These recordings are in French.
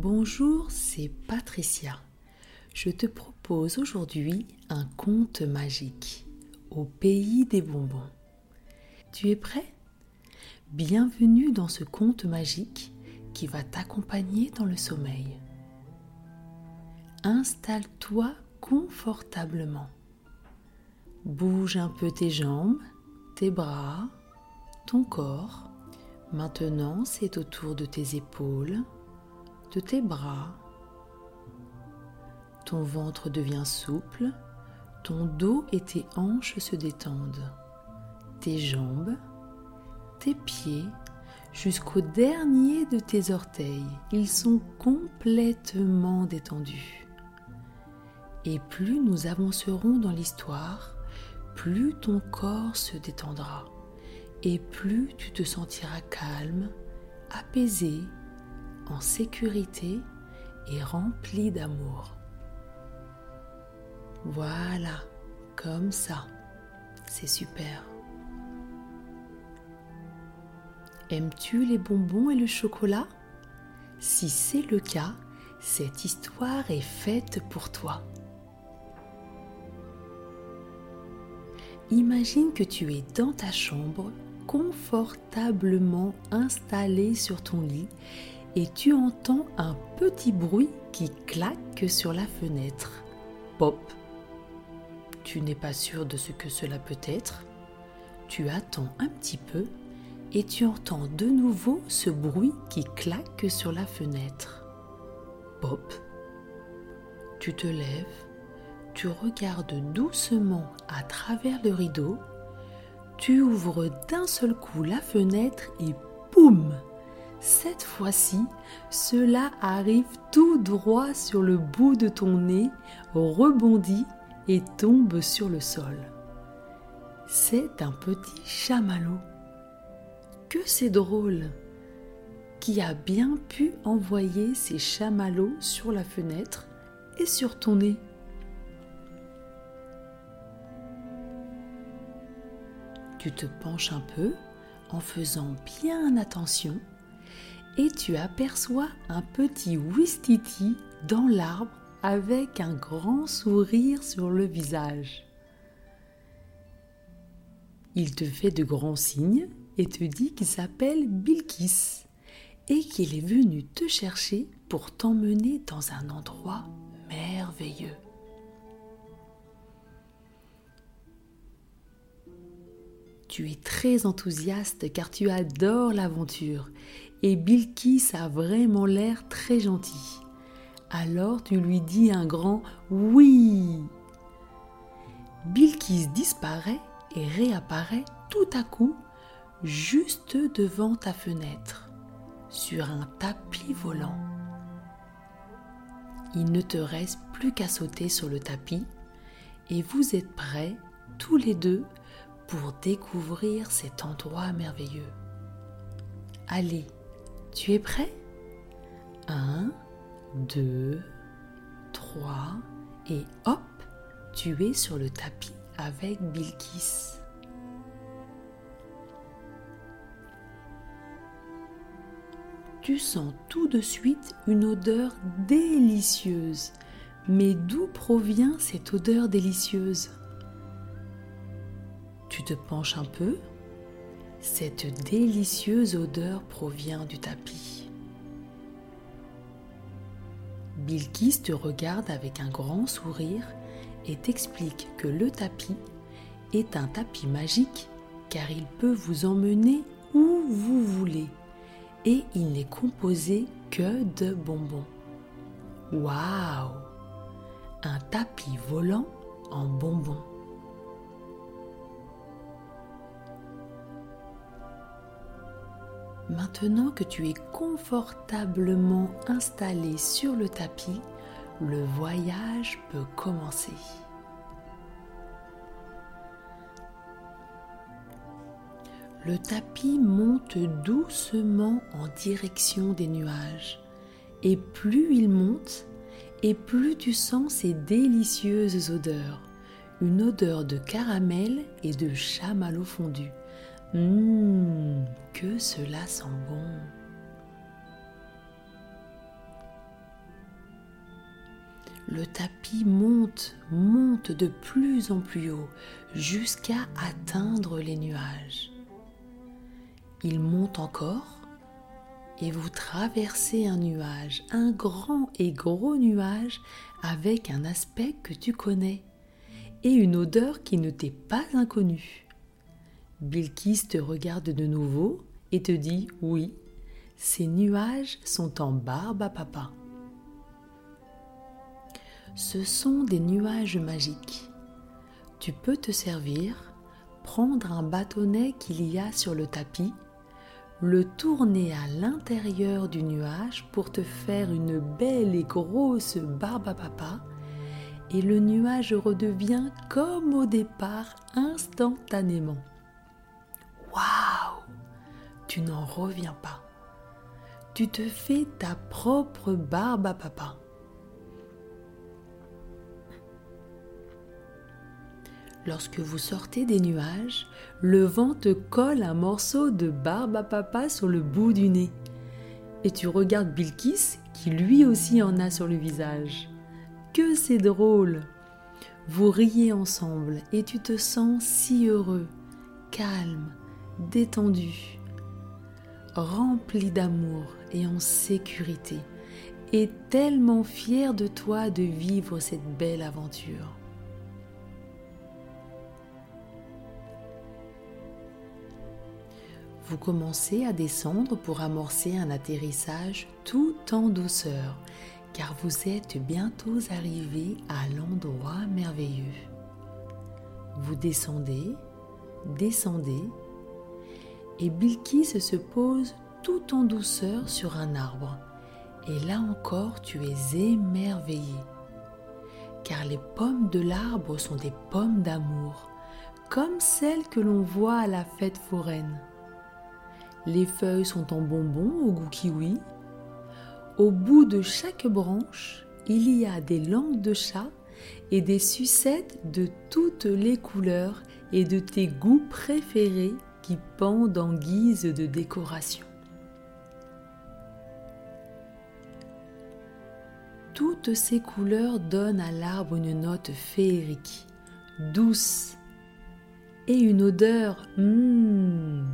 Bonjour, c'est Patricia. Je te propose aujourd'hui un conte magique au pays des bonbons. Tu es prêt? Bienvenue dans ce conte magique qui va t'accompagner dans le sommeil. Installe-toi confortablement. Bouge un peu tes jambes, tes bras, ton corps. Maintenant, c'est au tour de tes épaules, de tes bras. Ton ventre devient souple, ton dos et tes hanches se détendent. Tes jambes, tes pieds, jusqu'au dernier de tes orteils, ils sont complètement détendus. Et plus nous avancerons dans l'histoire, plus ton corps se détendra et plus tu te sentiras calme, apaisé, en sécurité et rempli d'amour. Voilà, comme ça. C'est super. Aimes-tu les bonbons et le chocolat? Si c'est le cas, cette histoire est faite pour toi. Imagine que tu es dans ta chambre, confortablement installé sur ton lit, et tu entends un petit bruit qui claque sur la fenêtre. Pop. Tu n'es pas sûr de ce que cela peut être. Tu attends un petit peu et tu entends de nouveau ce bruit qui claque sur la fenêtre. Pop. Tu te lèves tu regardes doucement à travers le rideau, tu ouvres d'un seul coup la fenêtre et boum Cette fois-ci, cela arrive tout droit sur le bout de ton nez, rebondit et tombe sur le sol. C'est un petit chamallow. Que c'est drôle Qui a bien pu envoyer ces chamallows sur la fenêtre et sur ton nez Tu te penches un peu en faisant bien attention et tu aperçois un petit Wistiti dans l'arbre avec un grand sourire sur le visage. Il te fait de grands signes et te dit qu'il s'appelle Bilkis et qu'il est venu te chercher pour t'emmener dans un endroit merveilleux. Tu es très enthousiaste car tu adores l'aventure et Bilkis a vraiment l'air très gentil. Alors tu lui dis un grand oui. Bilkis disparaît et réapparaît tout à coup juste devant ta fenêtre, sur un tapis volant. Il ne te reste plus qu'à sauter sur le tapis et vous êtes prêts tous les deux pour découvrir cet endroit merveilleux. Allez, tu es prêt? 1, 2, 3 et hop, tu es sur le tapis avec Bilkis. Tu sens tout de suite une odeur délicieuse. Mais d'où provient cette odeur délicieuse? Tu te penches un peu? Cette délicieuse odeur provient du tapis. Bilkis te regarde avec un grand sourire et t'explique que le tapis est un tapis magique car il peut vous emmener où vous voulez et il n'est composé que de bonbons. Waouh Un tapis volant en bonbons. Maintenant que tu es confortablement installé sur le tapis, le voyage peut commencer. Le tapis monte doucement en direction des nuages. Et plus il monte, et plus tu sens ces délicieuses odeurs. Une odeur de caramel et de chamallow fondu. Hum, que cela sent bon. Le tapis monte, monte de plus en plus haut jusqu'à atteindre les nuages. Il monte encore et vous traversez un nuage, un grand et gros nuage avec un aspect que tu connais et une odeur qui ne t'est pas inconnue. Bilkis te regarde de nouveau et te dit oui, ces nuages sont en barbe à papa. Ce sont des nuages magiques. Tu peux te servir, prendre un bâtonnet qu'il y a sur le tapis, le tourner à l'intérieur du nuage pour te faire une belle et grosse barbe à papa, et le nuage redevient comme au départ instantanément. Waouh Tu n'en reviens pas. Tu te fais ta propre barbe à papa. Lorsque vous sortez des nuages, le vent te colle un morceau de barbe à papa sur le bout du nez. Et tu regardes Bilkis qui lui aussi en a sur le visage. Que c'est drôle Vous riez ensemble et tu te sens si heureux, calme, détendu, rempli d'amour et en sécurité, et tellement fier de toi de vivre cette belle aventure. Vous commencez à descendre pour amorcer un atterrissage tout en douceur, car vous êtes bientôt arrivé à l'endroit merveilleux. Vous descendez, descendez, et Bilkis se pose tout en douceur sur un arbre. Et là encore, tu es émerveillé, car les pommes de l'arbre sont des pommes d'amour, comme celles que l'on voit à la fête foraine. Les feuilles sont en bonbons au goût kiwi. Au bout de chaque branche, il y a des langues de chat et des sucettes de toutes les couleurs et de tes goûts préférés pendent en guise de décoration. Toutes ces couleurs donnent à l'arbre une note féerique, douce et une odeur mmm,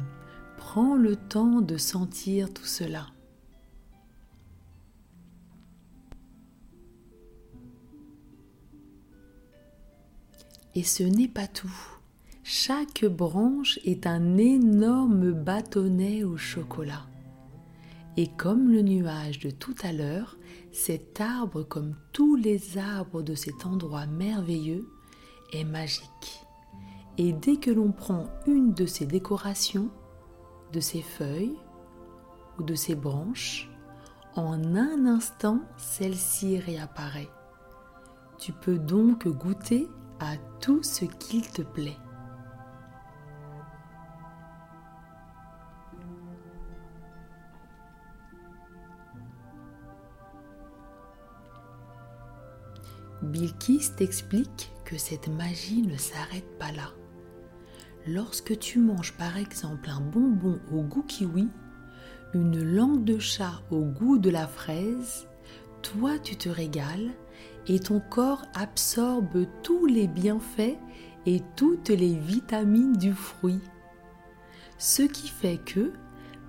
Prends le temps de sentir tout cela. Et ce n'est pas tout. Chaque branche est un énorme bâtonnet au chocolat. Et comme le nuage de tout à l'heure, cet arbre, comme tous les arbres de cet endroit merveilleux, est magique. Et dès que l'on prend une de ces décorations, de ses feuilles ou de ses branches, en un instant, celle-ci réapparaît. Tu peux donc goûter à tout ce qu'il te plaît. Bilkis t'explique que cette magie ne s'arrête pas là. Lorsque tu manges par exemple un bonbon au goût kiwi, une langue de chat au goût de la fraise, toi tu te régales et ton corps absorbe tous les bienfaits et toutes les vitamines du fruit. Ce qui fait que,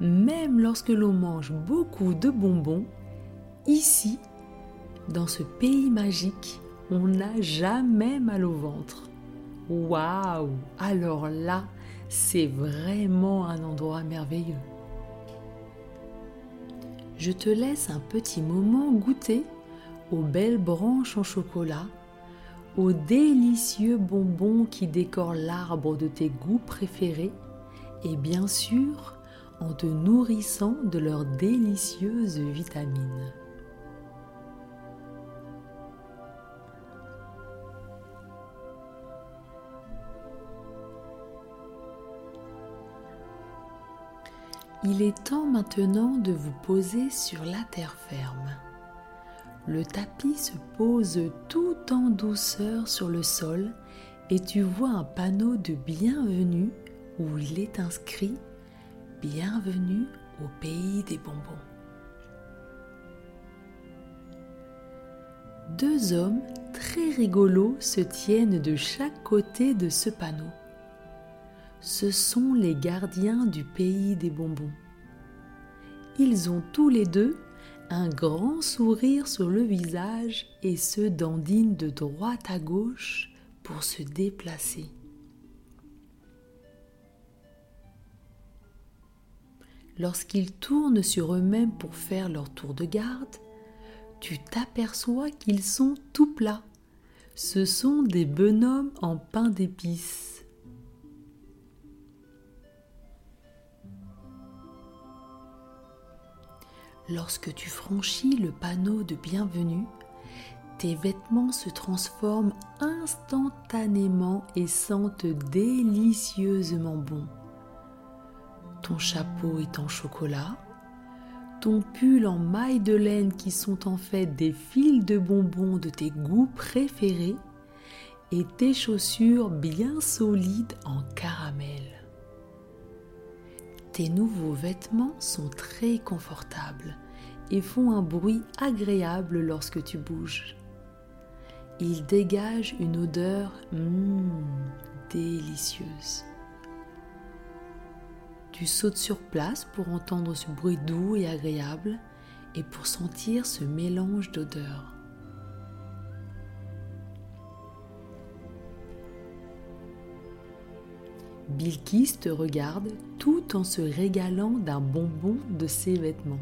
même lorsque l'on mange beaucoup de bonbons, ici, dans ce pays magique, on n'a jamais mal au ventre. Waouh Alors là, c'est vraiment un endroit merveilleux. Je te laisse un petit moment goûter aux belles branches en chocolat, aux délicieux bonbons qui décorent l'arbre de tes goûts préférés et bien sûr en te nourrissant de leurs délicieuses vitamines. Il est temps maintenant de vous poser sur la terre ferme. Le tapis se pose tout en douceur sur le sol et tu vois un panneau de bienvenue où il est inscrit Bienvenue au pays des bonbons. Deux hommes très rigolos se tiennent de chaque côté de ce panneau. Ce sont les gardiens du pays des bonbons. Ils ont tous les deux un grand sourire sur le visage et se dandinent de droite à gauche pour se déplacer. Lorsqu'ils tournent sur eux-mêmes pour faire leur tour de garde, tu t'aperçois qu'ils sont tout plats. Ce sont des bonhommes en pain d'épices. Lorsque tu franchis le panneau de bienvenue, tes vêtements se transforment instantanément et sentent délicieusement bon. Ton chapeau est en chocolat, ton pull en maille de laine qui sont en fait des fils de bonbons de tes goûts préférés et tes chaussures bien solides en caramel. Tes nouveaux vêtements sont très confortables et font un bruit agréable lorsque tu bouges. Ils dégagent une odeur mmh, délicieuse. Tu sautes sur place pour entendre ce bruit doux et agréable et pour sentir ce mélange d'odeurs. Bilkis te regarde tout en se régalant d'un bonbon de ses vêtements.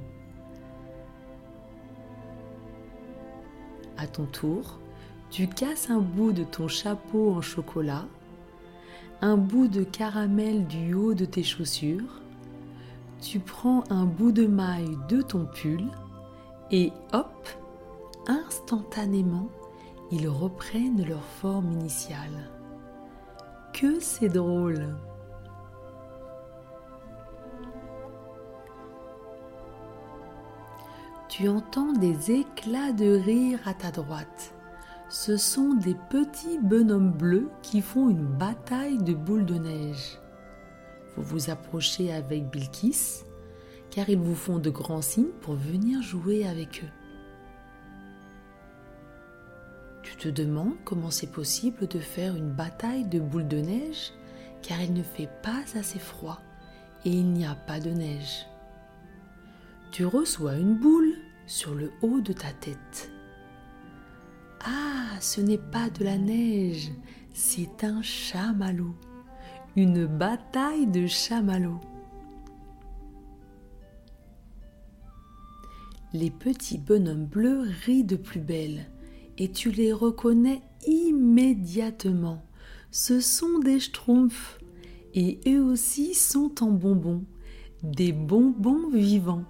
À ton tour, tu casses un bout de ton chapeau en chocolat un bout de caramel du haut de tes chaussures, tu prends un bout de maille de ton pull et hop, instantanément, ils reprennent leur forme initiale. Que c'est drôle Tu entends des éclats de rire à ta droite ce sont des petits bonhommes bleus qui font une bataille de boules de neige. Vous vous approchez avec Bilkis, car ils vous font de grands signes pour venir jouer avec eux. Te demandes comment c'est possible de faire une bataille de boules de neige, car il ne fait pas assez froid et il n'y a pas de neige. Tu reçois une boule sur le haut de ta tête. Ah, ce n'est pas de la neige, c'est un chamallow. Une bataille de chamallows. Les petits bonhommes bleus rient de plus belle et tu les reconnais immédiatement. Ce sont des schtroumpfs et eux aussi sont en bonbons, des bonbons vivants.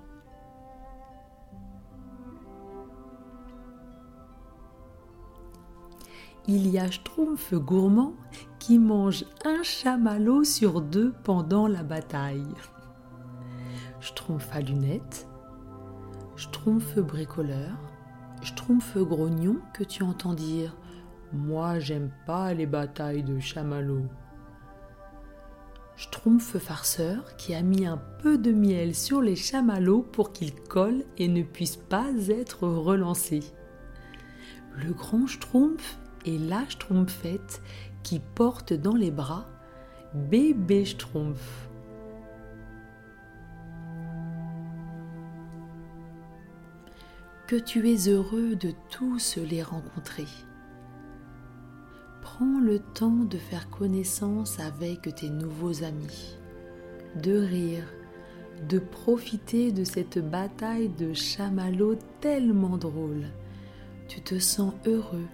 il y a Schtroumpf gourmand qui mange un chamallow sur deux pendant la bataille. Schtroumpf à lunettes, Schtroumpf bricoleur, Schtroumpf grognon que tu entends dire Moi j'aime pas les batailles de chamallows. Schtroumpf farceur qui a mis un peu de miel sur les chamallows pour qu'ils collent et ne puissent pas être relancés. Le grand Schtroumpf et la Schtroumpfette qui porte dans les bras bébé Schtroumpf. Que tu es heureux de tous les rencontrer. Prends le temps de faire connaissance avec tes nouveaux amis, de rire, de profiter de cette bataille de chamallows tellement drôle. Tu te sens heureux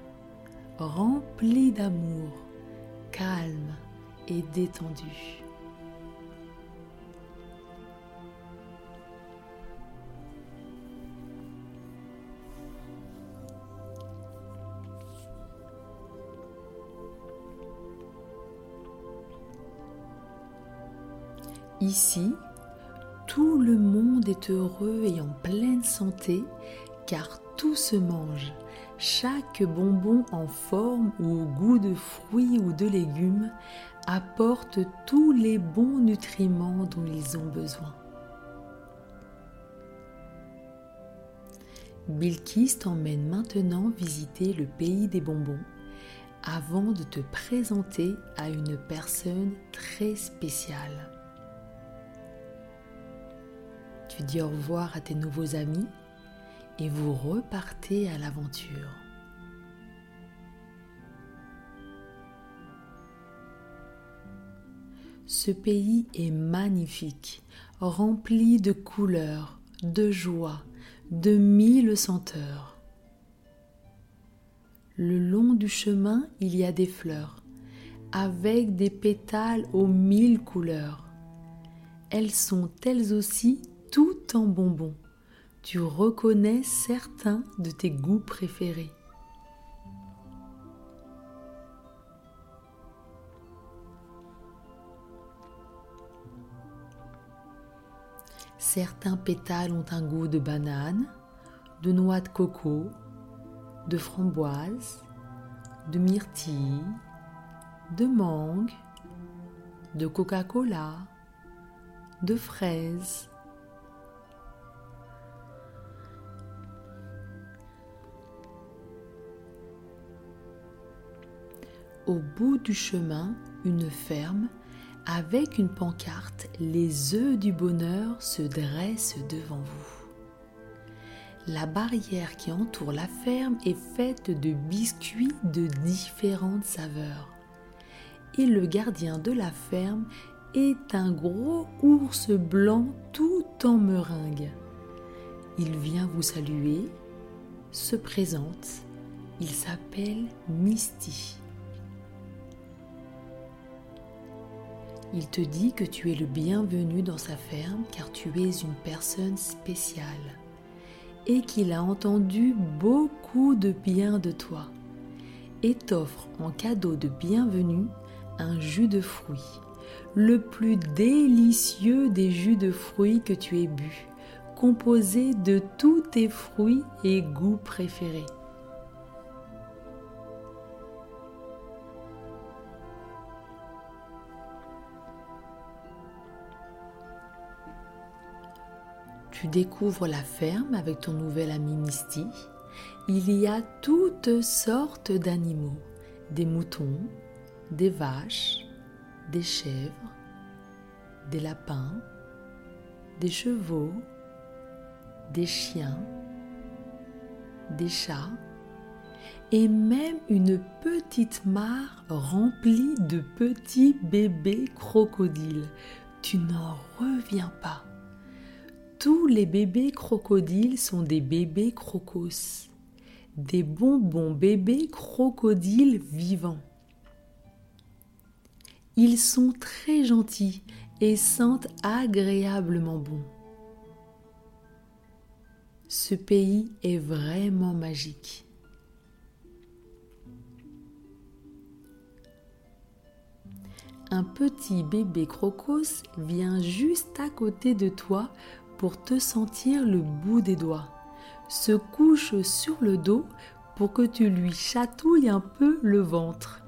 rempli d'amour, calme et détendu. Ici, tout le monde est heureux et en pleine santé car tout se mange chaque bonbon en forme ou au goût de fruits ou de légumes apporte tous les bons nutriments dont ils ont besoin. Bilkis t'emmène maintenant visiter le pays des bonbons avant de te présenter à une personne très spéciale. Dis au revoir à tes nouveaux amis et vous repartez à l'aventure. Ce pays est magnifique, rempli de couleurs, de joie, de mille senteurs. Le long du chemin, il y a des fleurs, avec des pétales aux mille couleurs. Elles sont elles aussi toutes en bonbons. Tu reconnais certains de tes goûts préférés. Certains pétales ont un goût de banane, de noix de coco, de framboise, de myrtille, de mangue, de Coca-Cola, de fraise. Au bout du chemin, une ferme avec une pancarte, les œufs du bonheur se dressent devant vous. La barrière qui entoure la ferme est faite de biscuits de différentes saveurs. Et le gardien de la ferme est un gros ours blanc tout en meringue. Il vient vous saluer, se présente, il s'appelle Misty. Il te dit que tu es le bienvenu dans sa ferme car tu es une personne spéciale et qu'il a entendu beaucoup de bien de toi et t'offre en cadeau de bienvenue un jus de fruits, le plus délicieux des jus de fruits que tu aies bu, composé de tous tes fruits et goûts préférés. Tu découvres la ferme avec ton nouvel ami Misty. Il y a toutes sortes d'animaux. Des moutons, des vaches, des chèvres, des lapins, des chevaux, des chiens, des chats et même une petite mare remplie de petits bébés crocodiles. Tu n'en reviens pas. Tous les bébés crocodiles sont des bébés crocos, des bonbons bébés crocodiles vivants. Ils sont très gentils et sentent agréablement bon. Ce pays est vraiment magique. Un petit bébé crocos vient juste à côté de toi pour te sentir le bout des doigts, se couche sur le dos pour que tu lui chatouilles un peu le ventre.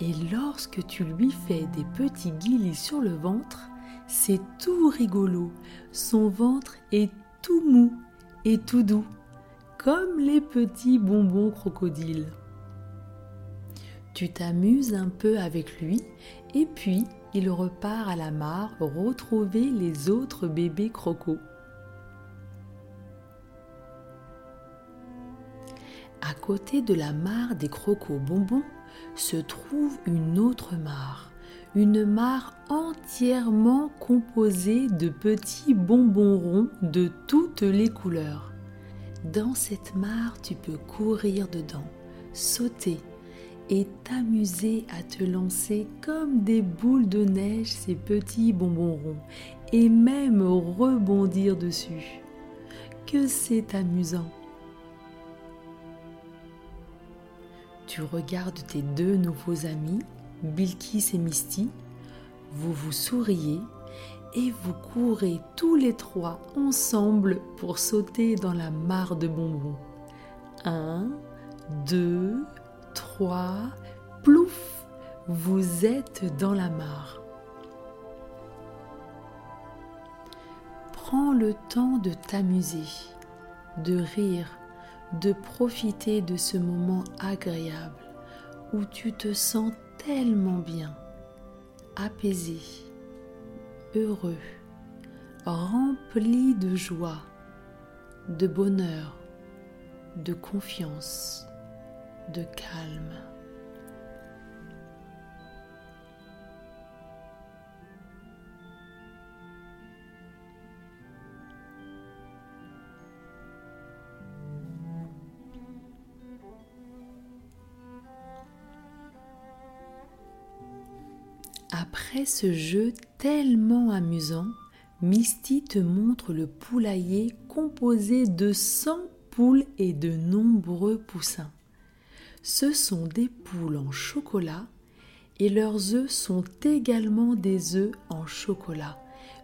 Et lorsque tu lui fais des petits guilis sur le ventre, c'est tout rigolo. Son ventre est tout mou et tout doux, comme les petits bonbons crocodiles. Tu t'amuses un peu avec lui et puis il repart à la mare retrouver les autres bébés crocos. À côté de la mare des crocos bonbons se trouve une autre mare, une mare entièrement composée de petits bonbons ronds de toutes les couleurs. Dans cette mare, tu peux courir dedans, sauter, et t'amuser à te lancer comme des boules de neige ces petits bonbons ronds et même rebondir dessus. Que c'est amusant. Tu regardes tes deux nouveaux amis, Bilkis et Misty, vous vous souriez et vous courez tous les trois ensemble pour sauter dans la mare de bonbons. Un, deux, 3, plouf, vous êtes dans la mare. Prends le temps de t'amuser, de rire, de profiter de ce moment agréable où tu te sens tellement bien, apaisé, heureux, rempli de joie, de bonheur, de confiance, de calme. Après ce jeu tellement amusant, Misty te montre le poulailler composé de 100 poules et de nombreux poussins. Ce sont des poules en chocolat et leurs œufs sont également des œufs en chocolat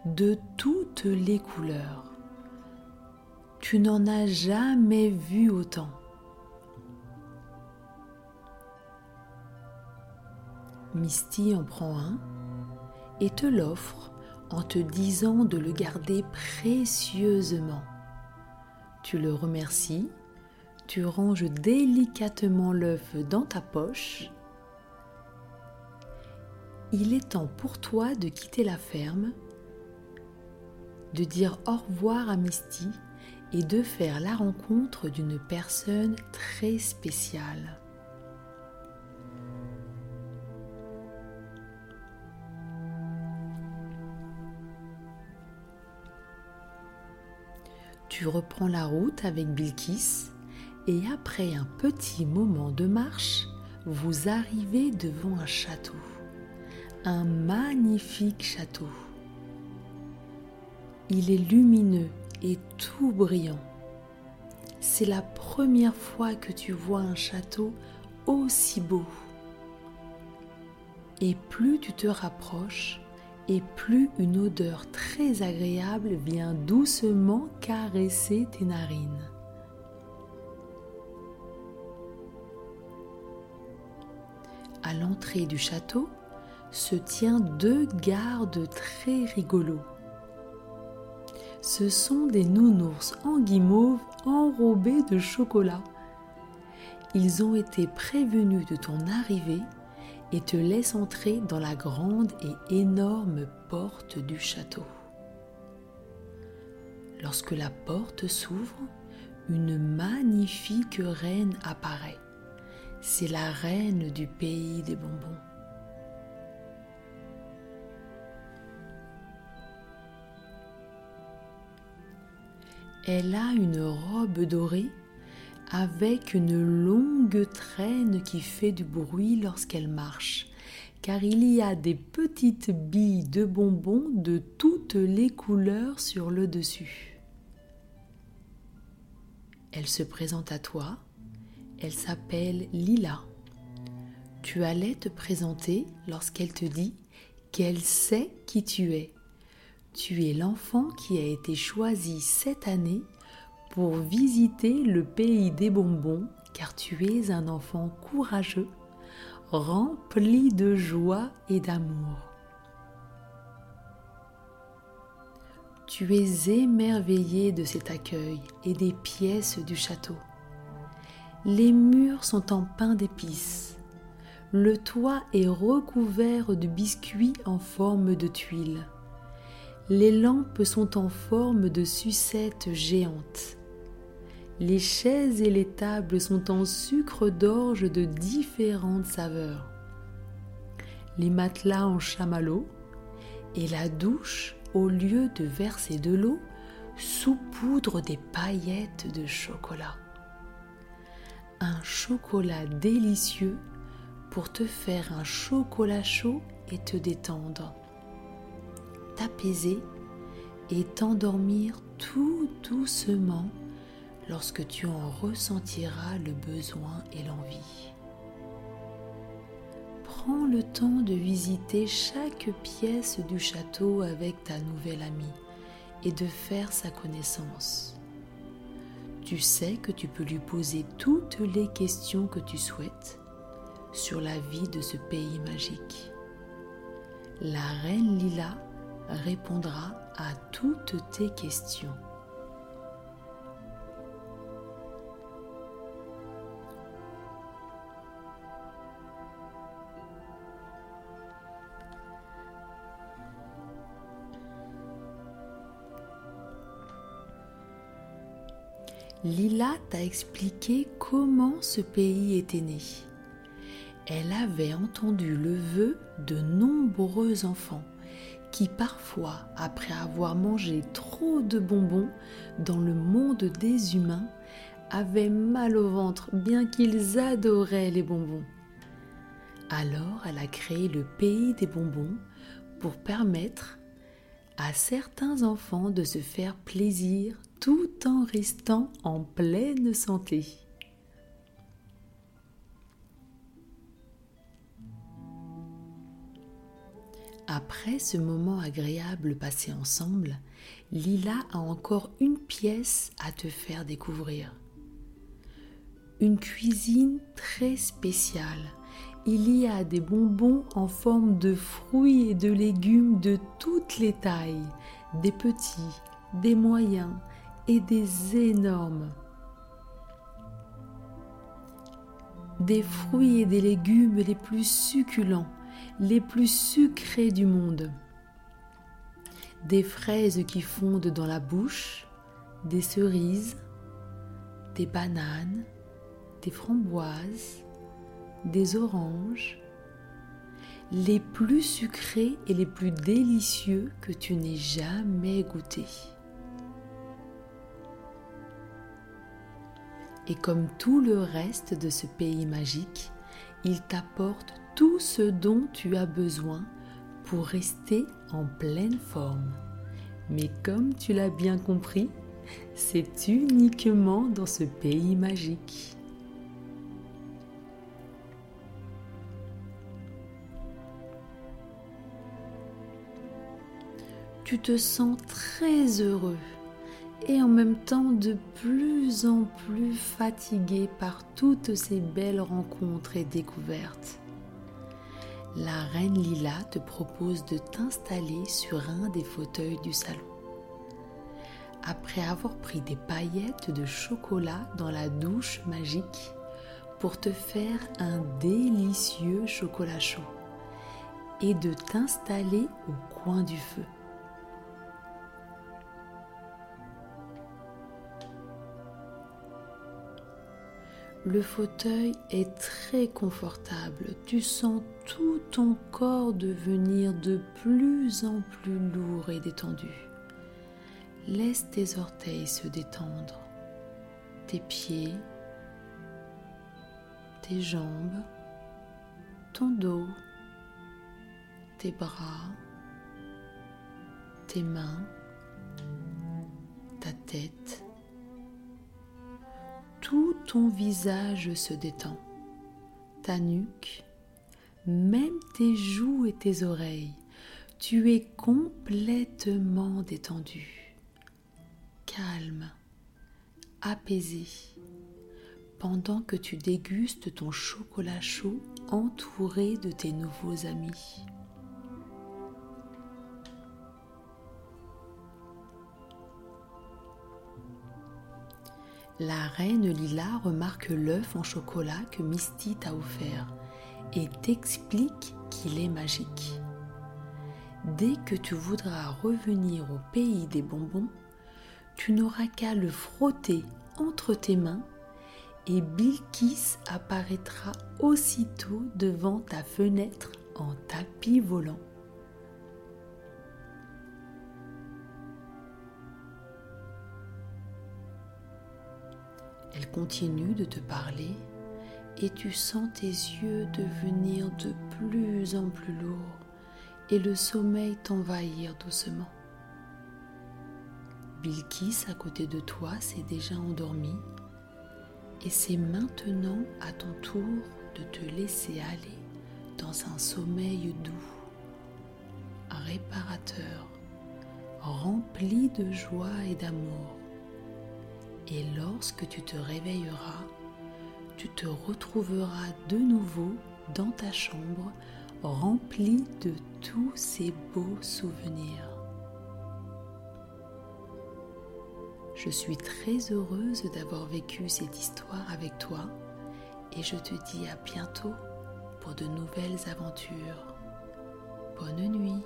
de toutes les couleurs. Tu n'en as jamais vu autant. Misty en prend un et te l'offre en te disant de le garder précieusement. Tu le remercies, tu ranges délicatement l'œuf dans ta poche. Il est temps pour toi de quitter la ferme, de dire au revoir à Misty et de faire la rencontre d'une personne très spéciale. Tu reprends la route avec Bilkis et après un petit moment de marche, vous arrivez devant un château. Un magnifique château. Il est lumineux et tout brillant. C'est la première fois que tu vois un château aussi beau. Et plus tu te rapproches, et plus une odeur très agréable vient doucement caresser tes narines. L'entrée du château se tient deux gardes très rigolos. Ce sont des nounours en guimauve enrobés de chocolat. Ils ont été prévenus de ton arrivée et te laisse entrer dans la grande et énorme porte du château. Lorsque la porte s'ouvre, une magnifique reine apparaît. C'est la reine du pays des bonbons. Elle a une robe dorée avec une longue traîne qui fait du bruit lorsqu'elle marche, car il y a des petites billes de bonbons de toutes les couleurs sur le dessus. Elle se présente à toi, elle s'appelle Lila. Tu allais te présenter lorsqu'elle te dit qu'elle sait qui tu es. Tu es l'enfant qui a été choisi cette année pour visiter le pays des bonbons car tu es un enfant courageux, rempli de joie et d'amour. Tu es émerveillé de cet accueil et des pièces du château. Les murs sont en pain d'épices. Le toit est recouvert de biscuits en forme de tuiles. Les lampes sont en forme de sucettes géantes. Les chaises et les tables sont en sucre d'orge de différentes saveurs. Les matelas en chamallow et la douche, au lieu de verser de l'eau, saupoudre des paillettes de chocolat. Un chocolat délicieux pour te faire un chocolat chaud et te détendre, t'apaiser et t'endormir tout doucement lorsque tu en ressentiras le besoin et l'envie. Prends le temps de visiter chaque pièce du château avec ta nouvelle amie et de faire sa connaissance. Tu sais que tu peux lui poser toutes les questions que tu souhaites sur la vie de ce pays magique. La reine Lila répondra à toutes tes questions. Lila t'a expliqué comment ce pays était né. Elle avait entendu le vœu de nombreux enfants qui parfois, après avoir mangé trop de bonbons dans le monde des humains, avaient mal au ventre bien qu'ils adoraient les bonbons. Alors elle a créé le pays des bonbons pour permettre à certains enfants de se faire plaisir tout en restant en pleine santé. Après ce moment agréable passé ensemble, Lila a encore une pièce à te faire découvrir. Une cuisine très spéciale. Il y a des bonbons en forme de fruits et de légumes de toutes les tailles, des petits, des moyens et des énormes. Des fruits et des légumes les plus succulents les plus sucrés du monde. Des fraises qui fondent dans la bouche, des cerises, des bananes, des framboises, des oranges, les plus sucrés et les plus délicieux que tu n'aies jamais goûtés. Et comme tout le reste de ce pays magique, il t'apporte tout ce dont tu as besoin pour rester en pleine forme. Mais comme tu l'as bien compris, c'est uniquement dans ce pays magique. Tu te sens très heureux et en même temps de plus en plus fatigué par toutes ces belles rencontres et découvertes. La reine Lila te propose de t'installer sur un des fauteuils du salon. Après avoir pris des paillettes de chocolat dans la douche magique pour te faire un délicieux chocolat chaud et de t'installer au coin du feu. Le fauteuil est très confortable. Tu sens tout ton corps devenir de plus en plus lourd et détendu. Laisse tes orteils se détendre, tes pieds, tes jambes, ton dos, tes bras, tes mains, ta tête tout ton visage se détend, ta nuque, même tes joues et tes oreilles. Tu es complètement détendu, calme, apaisé, pendant que tu dégustes ton chocolat chaud entouré de tes nouveaux amis. La reine Lila remarque l'œuf en chocolat que Misty t'a offert et t'explique qu'il est magique. Dès que tu voudras revenir au pays des bonbons, tu n'auras qu'à le frotter entre tes mains et Bilkis apparaîtra aussitôt devant ta fenêtre en tapis volant. Continue de te parler et tu sens tes yeux devenir de plus en plus lourds et le sommeil t'envahir doucement. Bilkis à côté de toi s'est déjà endormi et c'est maintenant à ton tour de te laisser aller dans un sommeil doux, réparateur, rempli de joie et d'amour. Et lorsque tu te réveilleras, tu te retrouveras de nouveau dans ta chambre remplie de tous ces beaux souvenirs. Je suis très heureuse d'avoir vécu cette histoire avec toi et je te dis à bientôt pour de nouvelles aventures. Bonne nuit